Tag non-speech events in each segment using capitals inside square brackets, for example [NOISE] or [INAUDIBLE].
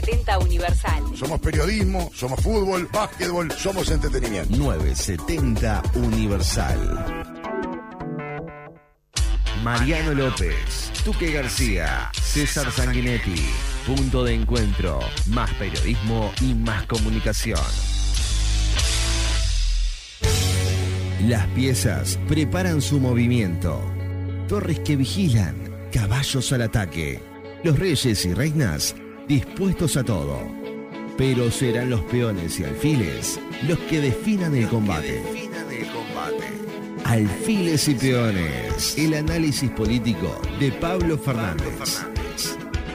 970 Universal. Somos periodismo, somos fútbol, básquetbol, somos entretenimiento. 970 Universal. Mariano López, Tuque García, César Sanguinetti. Punto de encuentro. Más periodismo y más comunicación. Las piezas preparan su movimiento. Torres que vigilan, caballos al ataque. Los reyes y reinas dispuestos a todo. Pero serán los peones y alfiles los que definan el combate. Alfiles y peones. El análisis político de Pablo Fernández.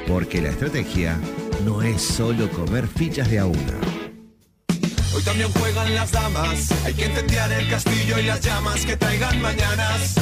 Porque la estrategia no es solo comer fichas de a una. Hoy también juegan las damas. Hay que incendiar el castillo y las llamas que traigan mañanas.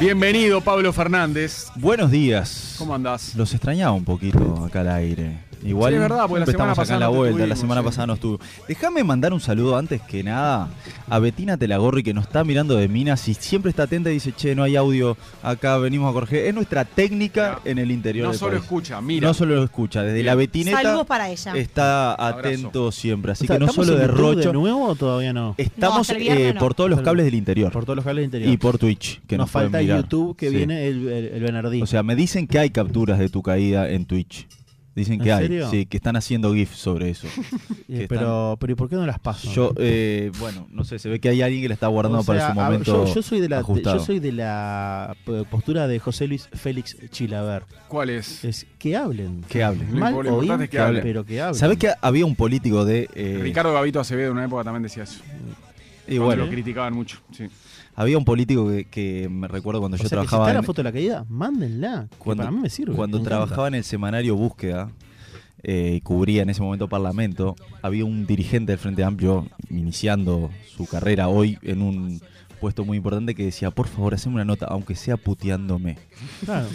Bienvenido, Pablo Fernández. Buenos días. ¿Cómo andás? Los extrañaba un poquito acá al aire. Igual Sí, es verdad, porque la semana estamos acá pasada en la vuelta, la semana sí. pasada no estuvo. Déjame mandar un saludo antes que nada a Betina Telagorri que nos está mirando de minas y siempre está atenta y dice, che, no hay audio acá, venimos a corregir. Es nuestra técnica en el interior No del solo país. escucha, mira. No solo lo escucha, desde Bien. la Betineta Saludos para ella. está atento siempre. Así O sea, que no ¿estamos solo en de nuevo o todavía no? estamos eh, no. por todos los cables del interior Por todos los cables del interior. y por Twitch. Que Nos falta mirar. YouTube que Sí. viene el, el, el Bernardín. O sea, me dicen que hay capturas de tu caída en Twitch. Dicen que ¿En hay, serio? sí, que están haciendo GIFs sobre eso. [LAUGHS] Pero, pero ¿y por qué no las paso? Yo, eh, bueno, no sé, se ve que hay alguien que la está guardando O sea, para su momento. yo, yo soy de la, ajustado. yo soy de la postura de José Luis Félix Chilaver. ¿Cuál es? Es que hablen. Que hablen. Mal lo o bien, es que hablen. pero que hablen. ¿Sabés que había un político de. eh, Ricardo Gavito Acevedo en una época también decía eso. y Cuando bueno, lo criticaban mucho. Sí. Había un político que, que me recuerdo cuando O yo sea, que si trabajaba. está la foto de la caída, mándenla. que cuando, para mí me sirve. Cuando me trabajaba en el semanario Búsqueda eh, y cubría en ese momento Parlamento, había un dirigente del Frente Amplio iniciando su carrera hoy en un puesto muy importante que decía, por favor, haceme una nota, aunque sea puteándome. Claro,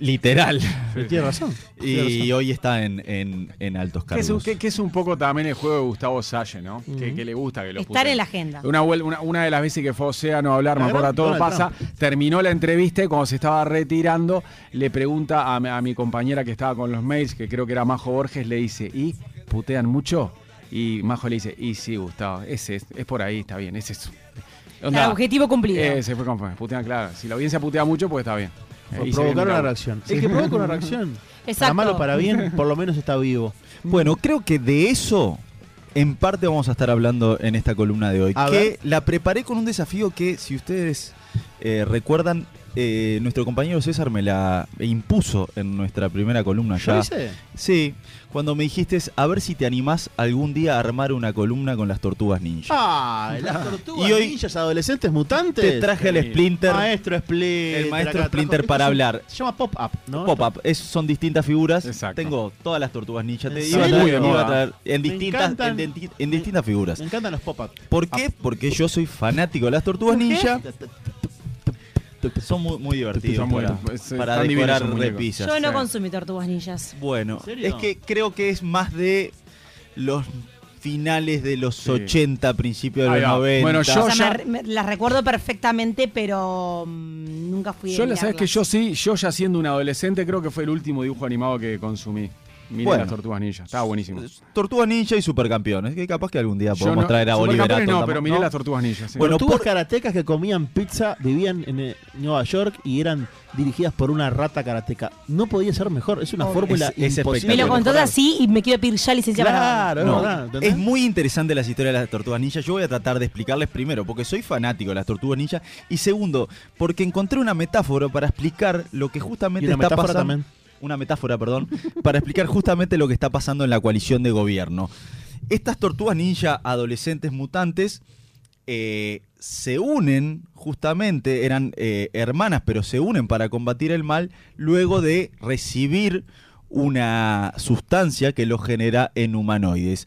Literal. tiene razón. tiene Y razón. hoy está en, en, en altos Que es, un, cargos. que- que es un poco también el juego de Gustavo Salle, ¿no? que, le gusta que lo Estar en la agenda. Una, una, una de las veces que fue a Océano a hablar, La me acuerdo, todo Donald pasa, terminó la entrevista y cuando se estaba retirando, le pregunta a, mi- a mi compañera que estaba con los mails, que creo que era Majo Borges, le dice, ¿y putean mucho? Y Majo le dice, y sí, Gustavo, ese es, es por ahí, está bien, ese es. Onda, Claro, objetivo cumplido. eh, se fue con putean, claro. Si la audiencia putea mucho, pues está bien. Provocar una la- reacción. Sí. El que provoca una reacción, para Exacto. mal o para bien, por lo menos está vivo. [LAUGHS] Bueno, creo que de eso en parte vamos a estar hablando en esta columna de hoy. A que ver. la preparé con un desafío que, si ustedes eh, recuerdan, eh, nuestro compañero César me la impuso en nuestra primera columna ¿Yo ya. hice? Sí, cuando me dijiste a ver si te animás algún día a armar una columna con las tortugas ninja. Ah, las tortugas Y hoy- ninjas adolescentes mutantes. te traje el. Splinter. Maestro Splinter. El maestro acá Splinter para hablar. Se llama Pop-Up, ¿no? Pop-up, es- son distintas figuras. Exacto. Tengo todas las tortugas ninja. Te ¿En iba a traer, Muy de iba a traer en Me distintas, encantan. en, denti- en distintas figuras. Me encantan los Pop-Up. ¿Por qué? Porque yo soy fanático de las tortugas ninja. [LAUGHS] Son muy, muy divertidos Son para, es- para están divinos decorar esos muñecos. repisas. Yo no Sí. consumí tortugas ninjas. Bueno, es que creo que es más de los finales de los Sí. 80, principios de Ahí los va. 90. Bueno, yo- O sea, ya- me- me- las recuerdo perfectamente, pero mm, nunca fui Yo, la sabes que yo sí, yo ya siendo un adolescente, creo que fue el último dibujo animado que consumí. Miré Bueno. las tortugas ninja. Estaba buenísimo. Tortugas ninja y supercampeones, que capaz que algún día podemos no- traer a Atom No, pero miré ¿no? las tortugas ninja. sí. Bueno, Tortugas por- karatecas que comían pizza vivían en eh, Nueva York y eran dirigidas por una rata karateca. No podía ser mejor. Es una Oh, fórmula es- es imposible. Me lo contó así y me quiero pedir ya licencia para Claro, No, es muy interesante las historias de las tortugas ninja. Yo voy a tratar de explicarles primero, porque soy fanático de las tortugas ninja. Y segundo, porque encontré una metáfora para explicar lo que Y justamente una está metáfora pasando. también. Una metáfora, perdón, para explicar justamente lo que está pasando en la coalición de gobierno. Estas tortugas ninja adolescentes mutantes eh, se unen justamente, eran eh, hermanas, pero se unen para combatir el mal luego de recibir una sustancia que los genera en humanoides.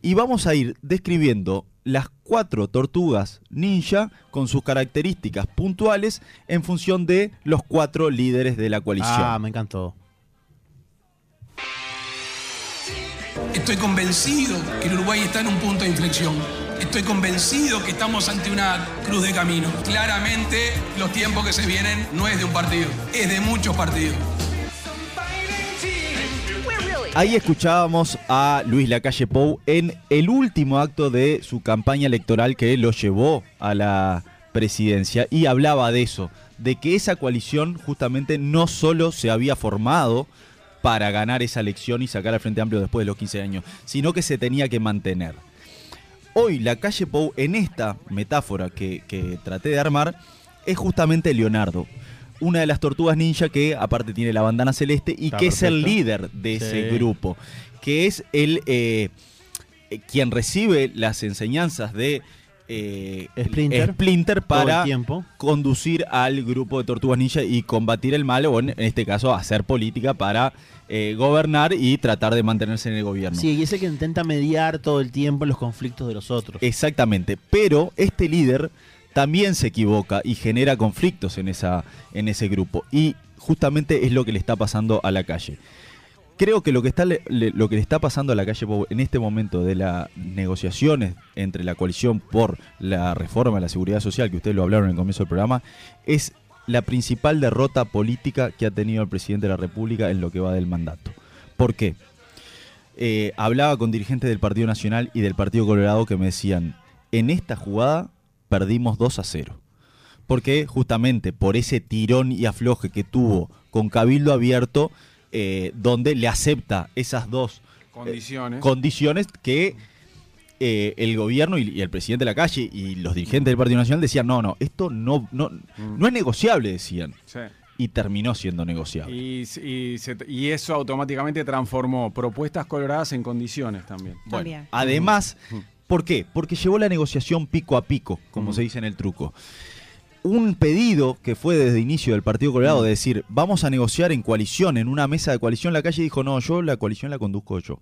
Y vamos a ir describiendo las cuatro tortugas ninja con sus características puntuales en función de los cuatro líderes de la coalición. Ah, me encantó. Estoy convencido que el Uruguay está en un punto de inflexión. Estoy convencido que estamos ante una cruz de camino. Claramente los tiempos que se vienen no es de un partido, es de muchos partidos. Ahí escuchábamos a Luis Lacalle Pou en el último acto de su campaña electoral que lo llevó a la presidencia y hablaba de eso, de que esa coalición justamente no solo se había formado para ganar esa elección y sacar al Frente Amplio después de los 15 años, sino que se tenía que mantener. Hoy la calle Pou, en esta metáfora que, que traté de armar, es justamente Leonardo. Una de las tortugas ninja que aparte tiene la bandana celeste y Está que es el líder de ese grupo. Que es el eh, eh, quien recibe las enseñanzas de eh, Splinter. Para tiempo. conducir al grupo de tortugas ninja y combatir el mal, o en este caso hacer política para eh, gobernar y tratar de mantenerse en el gobierno. Sí, y es el que intenta mediar todo el tiempo los conflictos de los otros. Exactamente, pero este líder también se equivoca y genera conflictos en, esa, en ese grupo. Y justamente es lo que le está pasando a la calle. Creo que lo que, está, le- lo que le está pasando a la calle en este momento de las negociaciones entre la coalición por la reforma de la seguridad social, que ustedes lo hablaron en el comienzo del programa, es la principal derrota política que ha tenido el presidente de la República en lo que va del mandato. ¿Por qué? eh, hablaba con dirigentes del Partido Nacional y del Partido Colorado que me decían, en esta jugada perdimos 2 a 0. Porque justamente por ese tirón y afloje que tuvo con Cabildo Abierto, eh, donde le acepta esas dos Condiciones. condiciones que eh, el gobierno y, y el presidente de la calle y los dirigentes del Partido Nacional decían, no, no, esto no, no, no es negociable, decían. Sí. Y terminó siendo negociable. Y, y se- y eso automáticamente transformó propuestas coloradas en condiciones también. Bueno, También. además, ¿por qué? Porque llevó la negociación pico a pico, como se dice en el truco. Un pedido que fue desde inicio del Partido Colorado de decir, vamos a negociar en coalición, en una mesa de coalición, la calle dijo, no, yo la coalición la conduzco yo.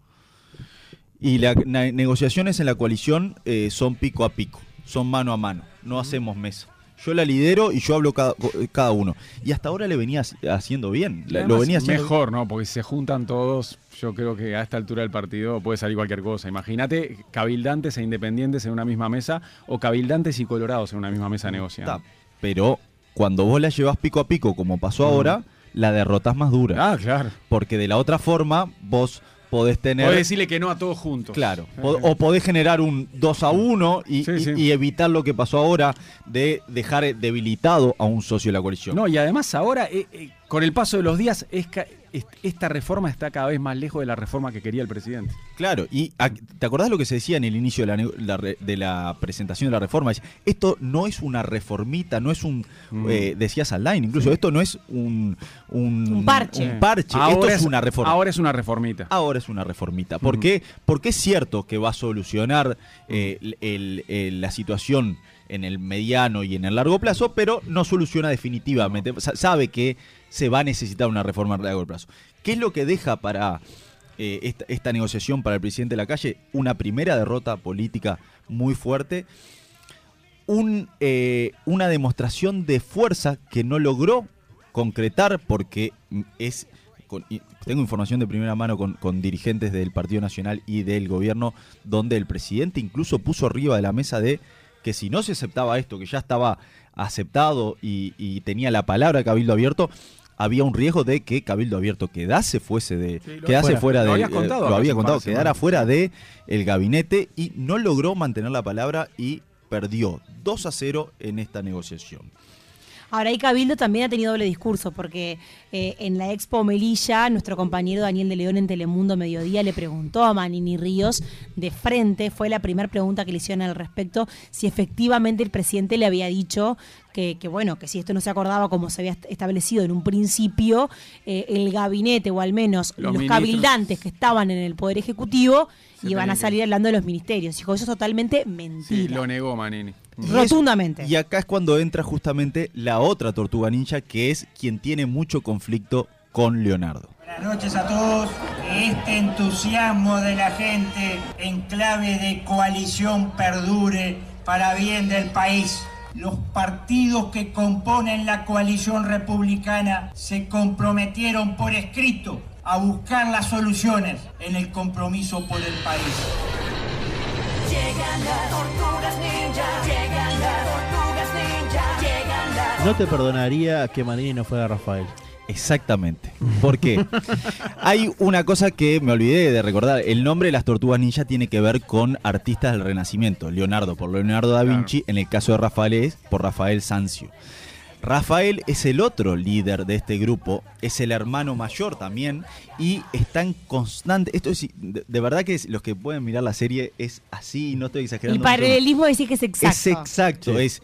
Y las negociaciones en la coalición eh, son pico a pico, son mano a mano, no hacemos mesa. Yo la lidero y yo hablo cada, cada uno. Y hasta ahora le venía haciendo bien. La- además, Lo venía haciendo mejor, ¿no? Porque si se juntan todos, yo creo que a esta altura del partido puede salir cualquier cosa. Imagínate cabildantes e independientes en una misma mesa o cabildantes y colorados en una misma mesa negociando. Está, Pero cuando vos la llevas pico a pico, como pasó ahora, la derrotas más dura. Ah, claro. Porque de la otra forma, vos podés tener. Podés decirle que no a todos juntos. Claro. O podés generar un 2 a 1 y, Sí, y- sí. y evitar lo que pasó ahora de dejar debilitado a un socio de la coalición. No, y además ahora, eh, eh, con el paso de los días, es ca- esta reforma está cada vez más lejos de la reforma que quería el presidente. Claro, y ¿te acordás lo que se decía en el inicio de la, de presentación de la reforma? Esto no es una reformita, no es un, Mm. eh, decía Saldain, incluso, esto no es un, un, Un parche. un parche, esto Ahora es una reforma. Ahora es una reformita. Ahora es una reformita. ¿Por qué? Porque es cierto que va a solucionar eh, el- el- el- la situación en el mediano y en el largo plazo, pero no soluciona definitivamente. Sa- Sabe que se va a necesitar una reforma a largo plazo. ¿Qué es lo que deja para eh, esta, esta negociación para el presidente de la calle? Una primera derrota política muy fuerte. Un, eh, una demostración de fuerza que no logró concretar porque es con- tengo información de primera mano con, con dirigentes del Partido Nacional y del gobierno donde el presidente incluso puso arriba de la mesa de que si no se aceptaba esto, que ya estaba aceptado y, y tenía la palabra Cabildo Abierto, había un riesgo de que Cabildo Abierto quedase fuese de Sí, lo- quedase fuera. fuera Lo de contado lo había par contado quedara fuera de el gabinete y no logró mantener la palabra y perdió 2 a 0 en esta negociación. Ahora, ahí Cabildo también ha tenido doble discurso, porque eh, en la Expo Melilla, nuestro compañero Daniel de León en Telemundo Mediodía le preguntó a Manini Ríos de frente, fue la primera pregunta que le hicieron al respecto, si efectivamente el presidente le había dicho que, que, bueno, que si esto no se acordaba como se había est- establecido en un principio, eh, el gabinete, o al menos Los cabildantes que estaban en el Poder Ejecutivo, Se iban tenían a salir hablando de los ministerios. Dijo, eso es totalmente Sí, mentira. lo negó Manini. Y es- Rotundamente. Y acá es cuando entra justamente la otra tortuga ninja, que es quien tiene mucho conflicto con Leonardo. Buenas noches a todos. Que este entusiasmo de la gente en clave de coalición perdure para bien del país. Los partidos que componen la coalición republicana se comprometieron por escrito a buscar las soluciones en el compromiso por el país. Llegan las tortugas ninja, llegan las tortugas ninja, llegan las No te perdonaría que Manini no fuera Rafael. Exactamente. ¿Por qué? [LAUGHS] Hay una cosa que me olvidé de recordar. El nombre de las tortugas ninja tiene que ver con artistas del Renacimiento. Leonardo por Leonardo da Vinci, en el caso de Rafael es por Rafael Sanzio. Rafael es el otro líder de este grupo, es el hermano mayor también y está en constante. Esto es de, de verdad que es- los que pueden mirar la serie es así, no estoy exagerando. El paralelismo decir que es exacto. es exacto, es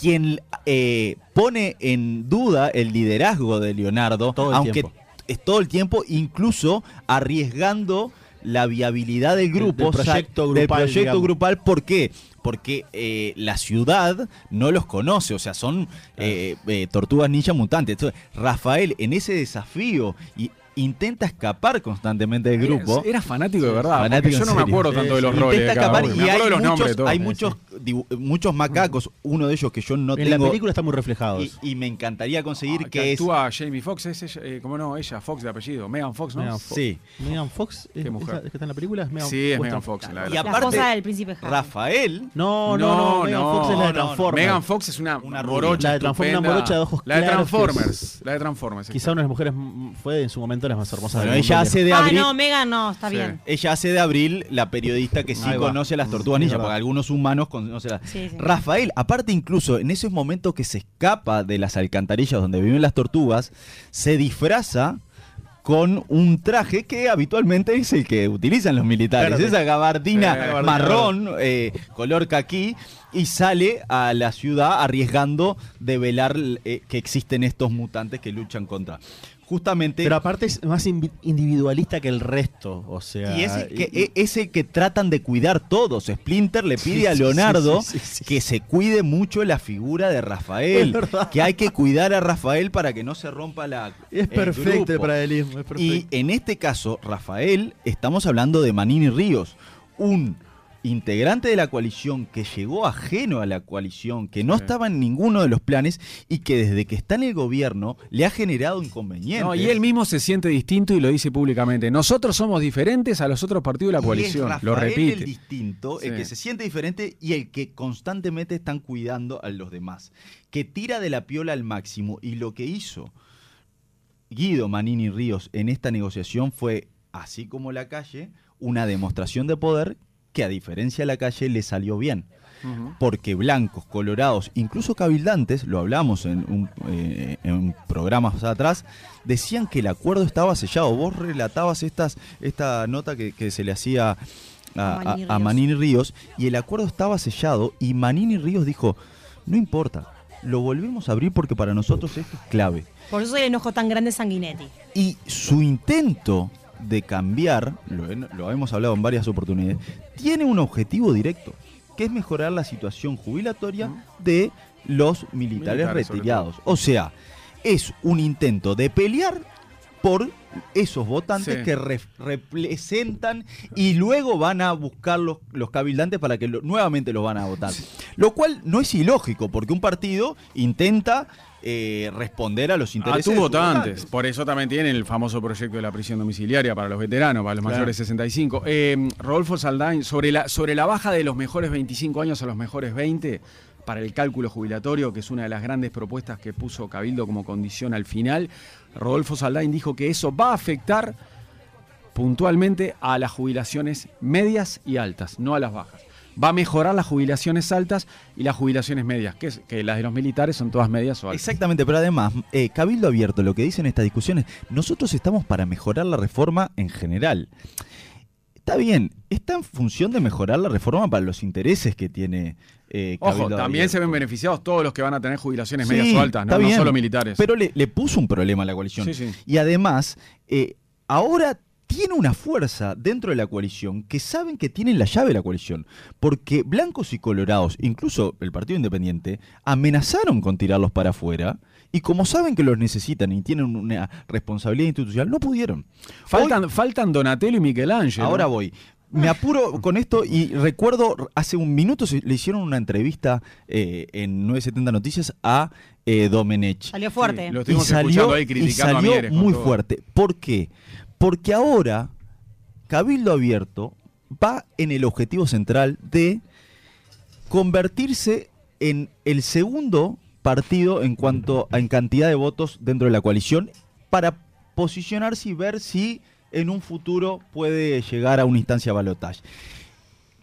quien eh, pone en duda el liderazgo de Leonardo, Todo el aunque tiempo. es todo el tiempo, incluso arriesgando la viabilidad del grupo, del proyecto sa- del grupal, proyecto digamos. grupal. ¿Por qué? Porque eh, la ciudad no los conoce, o sea, son eh, eh, tortugas ninja mutantes. Entonces, Rafael, en ese desafío, y intenta escapar constantemente del grupo. Era fanático de verdad. Fanático yo en no me acuerdo tanto de los Intenta roles. cada escapar y hay muchos, nombres. hay muchos, macacos, uno de ellos que yo no en tengo. la película está muy reflejado. y, me encantaría conseguir Ah, que es. actúa Jamie Foxx, es ella, eh, ¿cómo no? Ella, Fox de apellido. Megan Fox, ¿no? Megan Fox. Sí. Megan Fox es, Qué mujer. esa- es que está en la película. ¿Es Megan Sí, es Megan Fox. La, Y La aparte, esposa del príncipe Harry. Rafael. No, no, no. Megan Fox es la de. Transformers. Megan Fox es una, Una morocha. La de Transformers, ojos La de claros que es- Transformers. La de Transformers. Quizá una de las mujeres mm, fue en su momento las más hermosas Bueno, del ella hace de Ah, abril. no, Megan no, está Sí. bien. Ella hace de Abril la periodista que sí conoce a las tortugas ninja, verdad. porque algunos humanos conocen las. Sí, sí. Rafael, aparte incluso en esos momentos que se escapa de las alcantarillas donde viven las tortugas, se disfraza con un traje que habitualmente es el que utilizan los militares, esa gabardina Eh, gabardina marrón, eh, color caquí, y sale a la ciudad arriesgando de velar eh, que existen estos mutantes que luchan contra. Justamente Pero aparte es más individualista que el resto. O sea. y es el, que, y- e- es el que tratan de cuidar todos. Splinter le pide Sí, a Leonardo sí, sí, que se cuide mucho la figura de Rafael. Que hay que cuidar a Rafael para que no se rompa la. es el perfecto el grupo. paralelismo. Es perfecto. Y en este caso, Rafael, estamos hablando de Manini Ríos, un integrante de la coalición que llegó ajeno a la coalición, que no Sí. estaba en ninguno de los planes y que desde que está en el gobierno le ha generado inconvenientes. No, y él mismo se siente distinto y lo dice públicamente. Nosotros somos diferentes a los otros partidos de la Y coalición. es Lo repite. el distinto, el que se siente diferente y el que constantemente están cuidando a los demás. Que tira de la piola al máximo. Y lo que hizo Guido Manini Ríos en esta negociación fue, así como la calle, una demostración de poder que a diferencia de la calle le salió bien. Porque blancos, colorados, incluso cabildantes, lo hablamos en, un, eh, en programas atrás, decían que el acuerdo estaba sellado. Vos relatabas estas, esta nota que, que se le hacía a, A Manini a-. Manini Ríos y el acuerdo estaba sellado y Manini Ríos dijo, no importa, lo volvemos a abrir porque para nosotros esto es clave. Por eso el enojo tan grande de Sanguinetti. Y su intento de cambiar, lo, he- lo hemos hablado en varias oportunidades, tiene un objetivo directo, que es mejorar la situación jubilatoria de los militares, retirados. O sea, es un intento de pelear por esos votantes Sí. que re- representan y luego van a buscar los, los cabildantes para que lo- nuevamente los van a votar. Lo cual no es ilógico, porque un partido intenta eh, responder a los A intereses tus de sus votantes. Por eso también tienen el famoso proyecto de la prisión domiciliaria para los veteranos, para los Claro. mayores de 65. Eh, Rodolfo Saldain, sobre la, sobre la baja de los mejores 25 años a los mejores 20 para el cálculo jubilatorio, que es una de las grandes propuestas que puso Cabildo como condición al final, Rodolfo Saldain dijo que eso va a afectar puntualmente a las jubilaciones medias y altas, no a las bajas. Va a mejorar las jubilaciones altas y las jubilaciones medias, que, las de los militares son todas medias o altas. Exactamente, pero además, eh, Cabildo Abierto, lo que dicen estas discusiones, nosotros estamos para mejorar la reforma en general. Está bien, está en función de mejorar la reforma para los intereses que tiene eh, Ojo, también Abierto. se ven beneficiados todos los que van a tener jubilaciones Sí, medias o altas, no, solo militares. Pero le, le puso un problema a la coalición. Sí, sí. Y además, eh, ahora tiene una fuerza dentro de la coalición que saben que tienen la llave de la coalición. Porque blancos y colorados, incluso el Partido Independiente, amenazaron con tirarlos para afuera. Y como saben que los necesitan y tienen una responsabilidad institucional, no pudieron. faltan, faltan Donatello y Michelangelo. Ahora voy. Me apuro con esto y recuerdo, hace un minuto se- le hicieron una entrevista eh, en 970 Noticias a eh, Domenech. Salió fuerte. Sí, lo Y salió, escuchando ahí y a muy todo. fuerte. ¿Por qué? Porque ahora Cabildo Abierto va en el objetivo central de convertirse en el segundo partido en cuanto a en cantidad de votos dentro de la coalición para posicionarse y ver si en un futuro puede llegar a una instancia balotaje.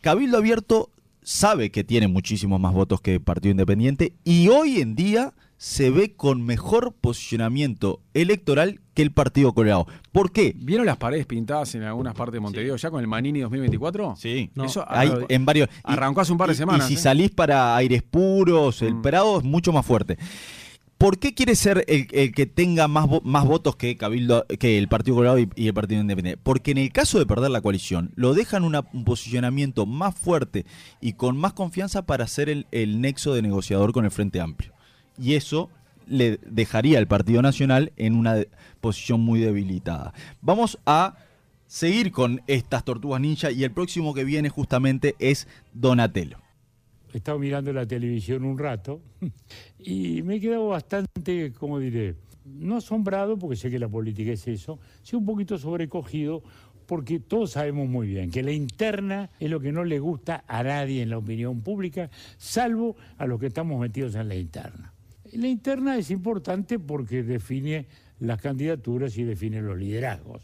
Cabildo Abierto sabe que tiene muchísimos más votos que Partido Independiente y hoy en día se ve con mejor posicionamiento electoral que el Partido Colorado. ¿Por qué? ¿Vieron las paredes pintadas en algunas partes de Montevideo ya con el Manini 2024? Sí. Eso Hay en varios. y- arrancó hace un par de y- semanas, Y si ¿eh? salís para aires puros, el Mm. Prado es mucho más fuerte. ¿Por qué quiere ser el, el que tenga más, vo- más votos que Cabildo, que el Partido Colorado y, y el Partido Independiente? Porque en el caso de perder la coalición, lo dejan una- un posicionamiento más fuerte y con más confianza para ser el, el nexo de negociador con el Frente Amplio. Y eso le dejaría al Partido Nacional en una posición muy debilitada. Vamos a seguir con estas tortugas ninja y el próximo que viene justamente es Donatello. He estado mirando la televisión un rato [LAUGHS] y me he quedado bastante, como diré, no asombrado, porque sé que la política es eso, sí un poquito sobrecogido, porque todos sabemos muy bien que la interna es lo que no le gusta a nadie en la opinión pública, salvo a los que estamos metidos en la interna. La interna es importante porque define las candidaturas y define los liderazgos.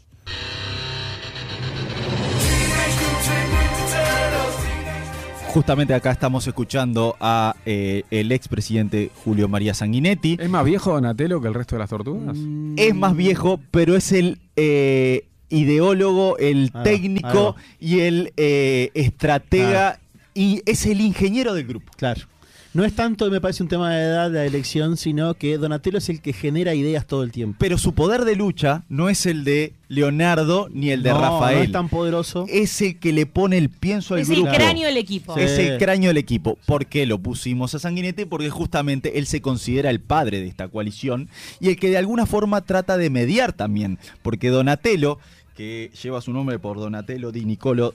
Justamente acá estamos escuchando a eh, el expresidente Julio María Sanguinetti. ¿Es más viejo Donatello que el resto de las tortugas? Es más viejo, pero es el eh, ideólogo, el Ah, técnico ah. y el eh, estratega y es el ingeniero del grupo. Claro. No es tanto, me parece, un tema de edad de la elección, sino que Donatello es el que genera ideas todo el tiempo. Pero su poder de lucha no es el de Leonardo ni el de No, Rafael. No es tan poderoso. Es el que le pone el pienso al Es grupo. el cráneo del equipo. Sí. Es el cráneo del equipo. ¿Por qué lo pusimos a Sanguinetti? Porque justamente él se considera el padre de esta coalición y el que de alguna forma trata de mediar también. Porque Donatello, que lleva su nombre por Donatello Di Nicolo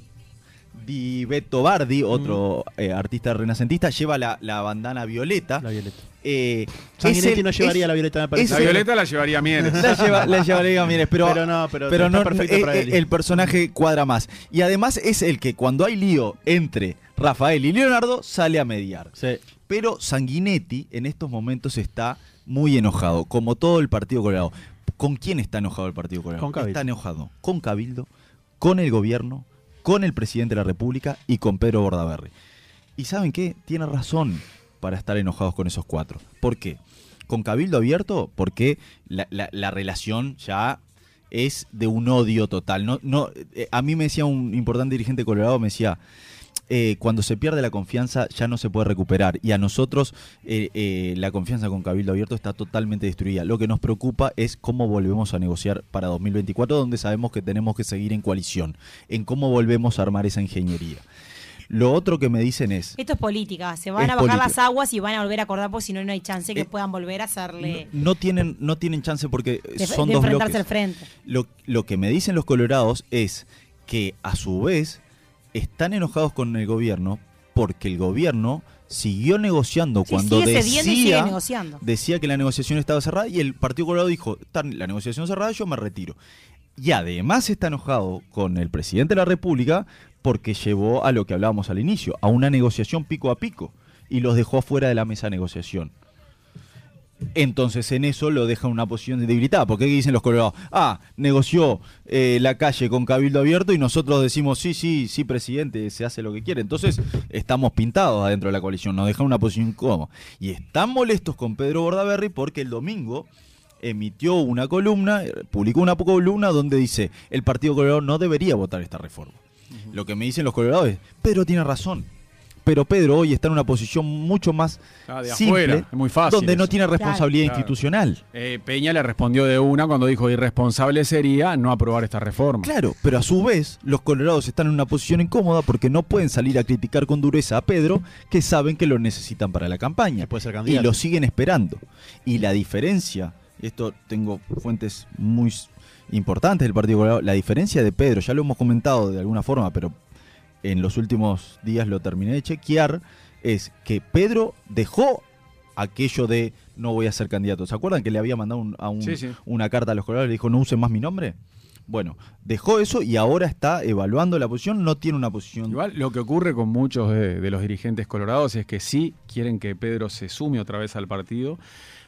Di Beto Bardi, otro eh, artista renacentista, lleva la, la bandana violeta. La violeta. Eh, Sanguinetti es el- no llevaría es- la violeta, me parece. La violeta la llevaría Mieres. [LAUGHS] la, lleva, la llevaría Mieres, pero, Pero no, pero pero está no, perfecto eh, para eh, él. el personaje cuadra más. Y además es el que cuando hay lío entre Rafael y Leonardo sale a mediar. Sí. Pero Sanguinetti en estos momentos está muy enojado, como todo el Partido Colorado. ¿Con quién está enojado el Partido Colorado? Con Cabildo. Está enojado con Cabildo, con el gobierno, con el presidente de la República y con Pedro Bordaberry. ¿Y saben qué? Tiene razón para estar enojados con esos cuatro. ¿Por qué? Con Cabildo Abierto, porque la, la- la relación ya es de un odio total. No, no, eh, a mí me decía un importante dirigente colorado, me decía, eh, cuando se pierde la confianza ya no se puede recuperar. Y a nosotros eh, eh, la confianza con Cabildo Abierto está totalmente destruida. Lo que nos preocupa es cómo volvemos a negociar para 2024, donde sabemos que tenemos que seguir en coalición, en cómo volvemos a armar esa ingeniería. Lo otro que me dicen es, Esto es política. Se van a bajar política. las aguas y van a volver a acordar, porque si no, no hay chance que Eh, puedan volver a hacerle. no tienen, no tienen chance porque de, son de dos bloques. al frente. Lo, lo que me dicen los colorados es que a su vez están enojados con el gobierno porque el gobierno siguió negociando Sí, cuando decía, negociando. decía que la negociación estaba cerrada y el Partido Colorado dijo, la negociación cerrada, yo me retiro. Y además está enojado con el presidente de la República porque llevó a lo que hablábamos al inicio, a una negociación pico a pico y los dejó fuera de la mesa de negociación. Entonces en eso lo deja en una posición debilitada. Porque ¿qué dicen los colorados? Ah, negoció eh, la calle con cabildo abierto y nosotros decimos sí, sí, sí, presidente, se hace lo que quiere. Entonces estamos pintados adentro de la coalición, nos dejan en una posición incómoda. Y están molestos con Pedro Bordaberry porque el domingo emitió una columna, eh, publicó una columna donde dice el Partido Colorado no debería votar esta reforma. Lo que me dicen los colorados es, Pedro tiene razón. Pero Pedro hoy está en una posición mucho más Ah, de simple, afuera, es muy fácil donde no tiene responsabilidad Claro. institucional. Eh, Peña le respondió de una cuando dijo irresponsable sería no aprobar esta reforma. Claro, pero a su vez los colorados están en una posición incómoda porque no pueden salir a criticar con dureza a Pedro, que saben que lo necesitan para la campaña. puede ser y lo siguen esperando. Y la diferencia, esto tengo fuentes muy importantes del Partido Colorado, la diferencia de Pedro, ya lo hemos comentado de alguna forma, pero en los últimos días lo terminé de chequear, es que Pedro dejó aquello de no voy a ser candidato. ¿Se acuerdan que le había mandado un- a un- Sí, sí. una carta a los colorados y le dijo no usen más mi nombre? Bueno, dejó eso y ahora está evaluando la posición, no tiene una posición. Igual lo que ocurre con muchos de, de los dirigentes colorados es que sí quieren que Pedro se sume otra vez al partido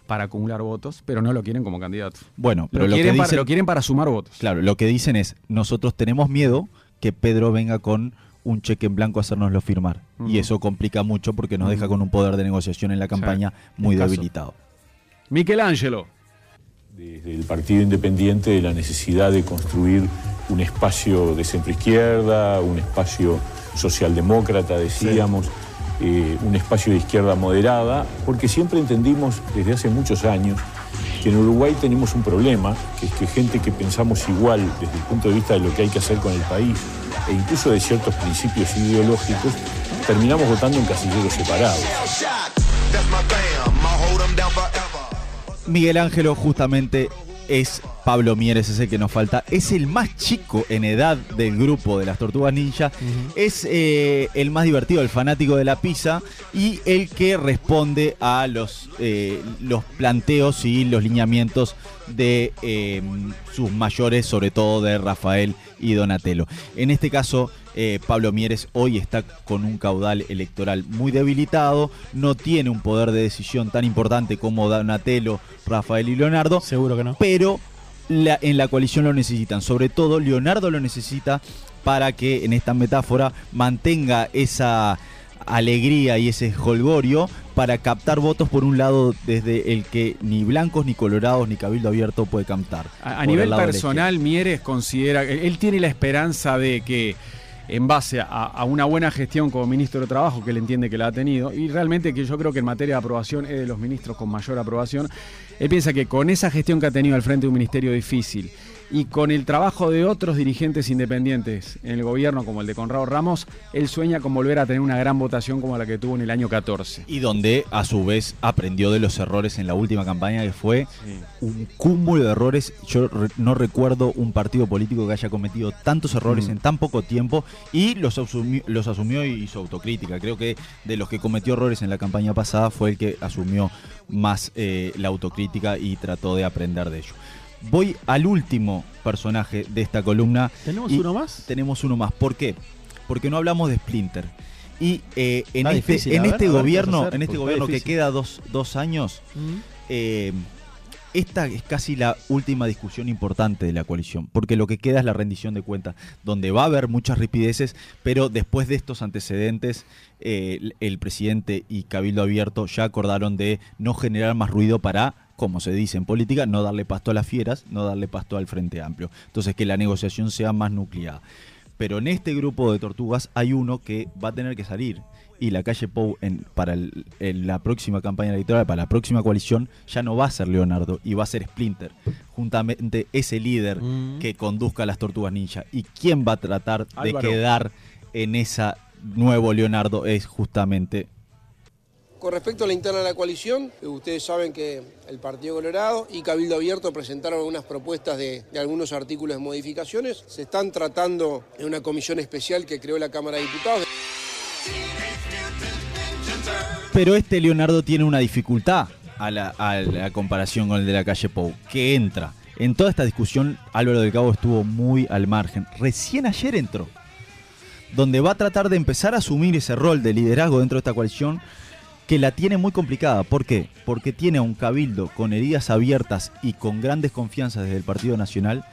para acumular votos, pero no lo quieren como candidato. Bueno, pero lo, lo, quieren, que para, dicen, lo quieren para sumar votos. Claro, lo que dicen es, nosotros tenemos miedo que Pedro venga con un cheque en blanco a hacernoslo firmar. Y eso complica mucho porque nos deja con un poder de negociación en la campaña muy escaso. debilitado. Michelangelo. desde el Partido Independiente de la necesidad de construir un espacio de centroizquierda, un espacio socialdemócrata, decíamos, eh, un espacio de izquierda moderada, porque siempre entendimos desde hace muchos años que en Uruguay tenemos un problema, que es que gente que pensamos igual desde el punto de vista de lo que hay que hacer con el país e incluso de ciertos principios ideológicos, terminamos votando en casilleros separados. Miguel Ángelo justamente es Pablo Mieres, ese que nos falta. Es el más chico en edad del grupo de las Tortugas Ninja. Es eh, el más divertido, el fanático de la pizza y el que responde a los, eh, los planteos y los lineamientos de eh, sus mayores, sobre todo de Rafael y Donatello. En este caso, eh, Pablo Mieres hoy está con un caudal electoral muy debilitado, no tiene un poder de decisión tan importante como Donatello, Rafael y Leonardo. Seguro que no. Pero la- en la coalición lo necesitan. Sobre todo, Leonardo lo necesita para que en esta metáfora mantenga esa alegría y ese holgorio para captar votos por un lado desde el que ni blancos, ni colorados, ni cabildo abierto puede captar. A, nivel personal, Mieres considera, él, él tiene la esperanza de que en base a, una buena gestión como ministro de Trabajo, que él entiende que la ha tenido, y realmente que yo creo que en materia de aprobación es de los ministros con mayor aprobación, él piensa que con esa gestión que ha tenido al frente de un ministerio difícil y con el trabajo de otros dirigentes independientes en el gobierno, como el de Conrado Ramos, él sueña con volver a tener una gran votación como la que tuvo en el año 14. Y donde a su vez aprendió de los errores en la última campaña, que fue un cúmulo de errores. Yo re- no recuerdo un partido político que haya cometido tantos errores Mm. en tan poco tiempo y los, asumi- los asumió y hizo autocrítica. Creo que de los que cometió errores en la campaña pasada fue el que asumió más eh, la autocrítica y trató de aprender de ello. Voy al último personaje de esta columna. ¿Tenemos uno más? Tenemos uno más. ¿Por qué? Porque no hablamos de Splinter. Y eh, en este, difícil, en a ver, este a ver, ¿qué vas a gobierno, en este gobierno que queda dos, dos años, eh, esta es casi la última discusión importante de la coalición, porque lo que queda es la rendición de cuentas, donde va a haber muchas ripideces, pero después de estos antecedentes, eh, el, el presidente y Cabildo Abierto ya acordaron de no generar más ruido para, como se dice en política, no darle pasto a las fieras, no darle pasto al Frente Amplio. Entonces, que la negociación sea más nucleada. Pero en este grupo de tortugas hay uno que va a tener que salir. Y la calle Pou en, para el- en la próxima campaña electoral, para la próxima coalición, ya no va a ser Leonardo y va a ser Splinter. Juntamente ese líder que conduzca a las tortugas ninja. ¿Y quién va a tratar de Álvaro. quedar en esa nuevo Leonardo? Es justamente Con respecto a la interna de la coalición, ustedes saben que el Partido Colorado y Cabildo Abierto presentaron algunas propuestas de, de algunos artículos de modificaciones. Se están tratando en una comisión especial que creó la Cámara de Diputados. Pero este Leonardo tiene una dificultad a la, a la comparación con el de la calle Pou, que entra. En toda esta discusión, Álvaro del Cabo estuvo muy al margen. Recién ayer entró, donde va a tratar de empezar a asumir ese rol de liderazgo dentro de esta coalición, que la tiene muy complicada. ¿Por qué? Porque tiene a un cabildo con heridas abiertas y con gran desconfianza desde el Partido Nacional.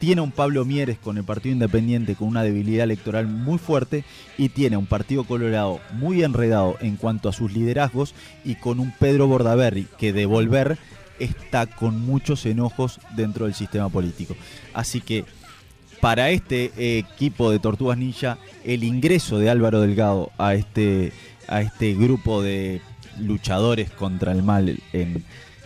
Tiene a un Pablo Mieres con el Partido Independiente con una debilidad electoral muy fuerte y tiene a un Partido Colorado muy enredado en cuanto a sus liderazgos y con un Pedro Bordaberry que de volver está con muchos enojos dentro del sistema político. Así que para este equipo de Tortugas Ninja, el ingreso de Álvaro Delgado a este, a este grupo de luchadores contra el mal en,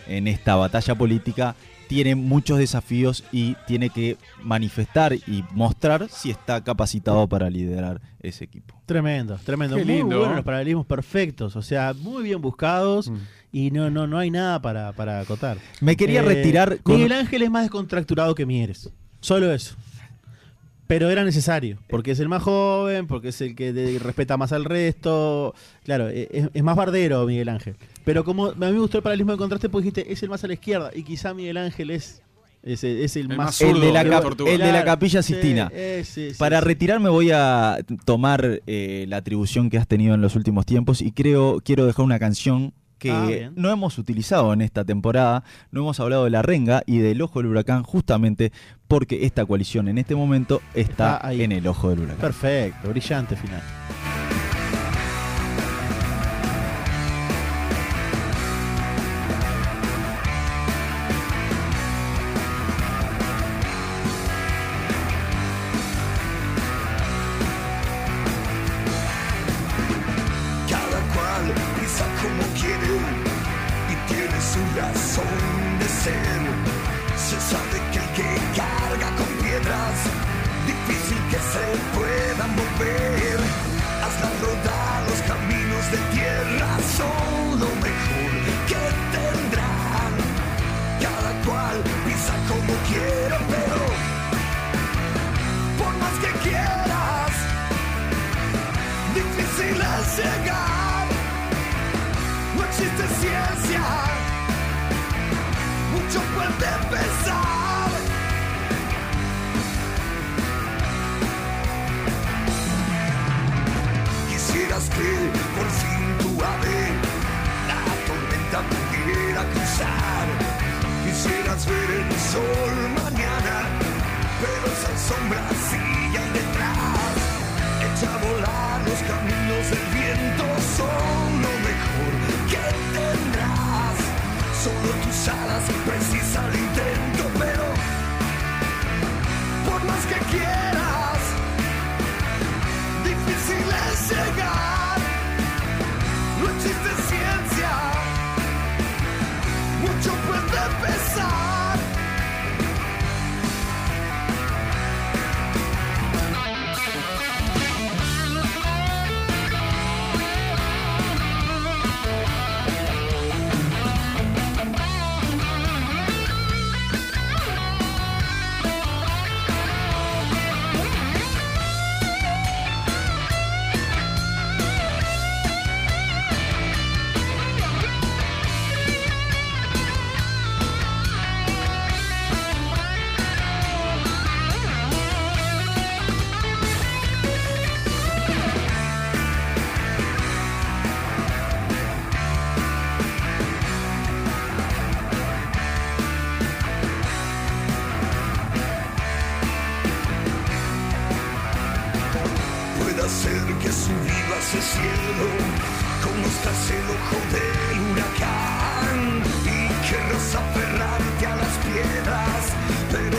en esta batalla política tiene muchos desafíos y tiene que manifestar y mostrar si está capacitado para liderar ese equipo. Tremendo, tremendo. Qué muy lindo. buenos los paralelismos perfectos, o sea, muy bien buscados y no, no, no hay nada para, para acotar. Eh, Me quería retirar con- Miguel Ángel es más descontracturado que Mieres, solo eso. Pero era necesario, porque es el más joven, porque es el que respeta más al resto. Claro, e- es, es más bardero Miguel Ángel. Pero como a mí me gustó el paralelismo de contraste, porque dijiste, es el más a la izquierda, y quizá Miguel Ángel es, es, el- es el, El más... zurdo El de la cap- el de la Capilla Sistina. eh, sí, sí, Para retirarme voy a tomar eh, la atribución que has tenido en los últimos tiempos y creo quiero dejar una canción que Ah, no hemos utilizado en esta temporada. No hemos hablado de la renga y del ojo del huracán justamente porque esta coalición en este momento está, Está ahí. en el ojo del huracán. Perfecto, brillante final. Pudiera cruzar. Quisieras ver el sol mañana, pero esas sombras siguen detrás. Echa a volar los caminos del viento, son lo mejor que tendrás. Solo tus alas precisan el intento, pero por más que quieras, difícil es llegar. No existe puede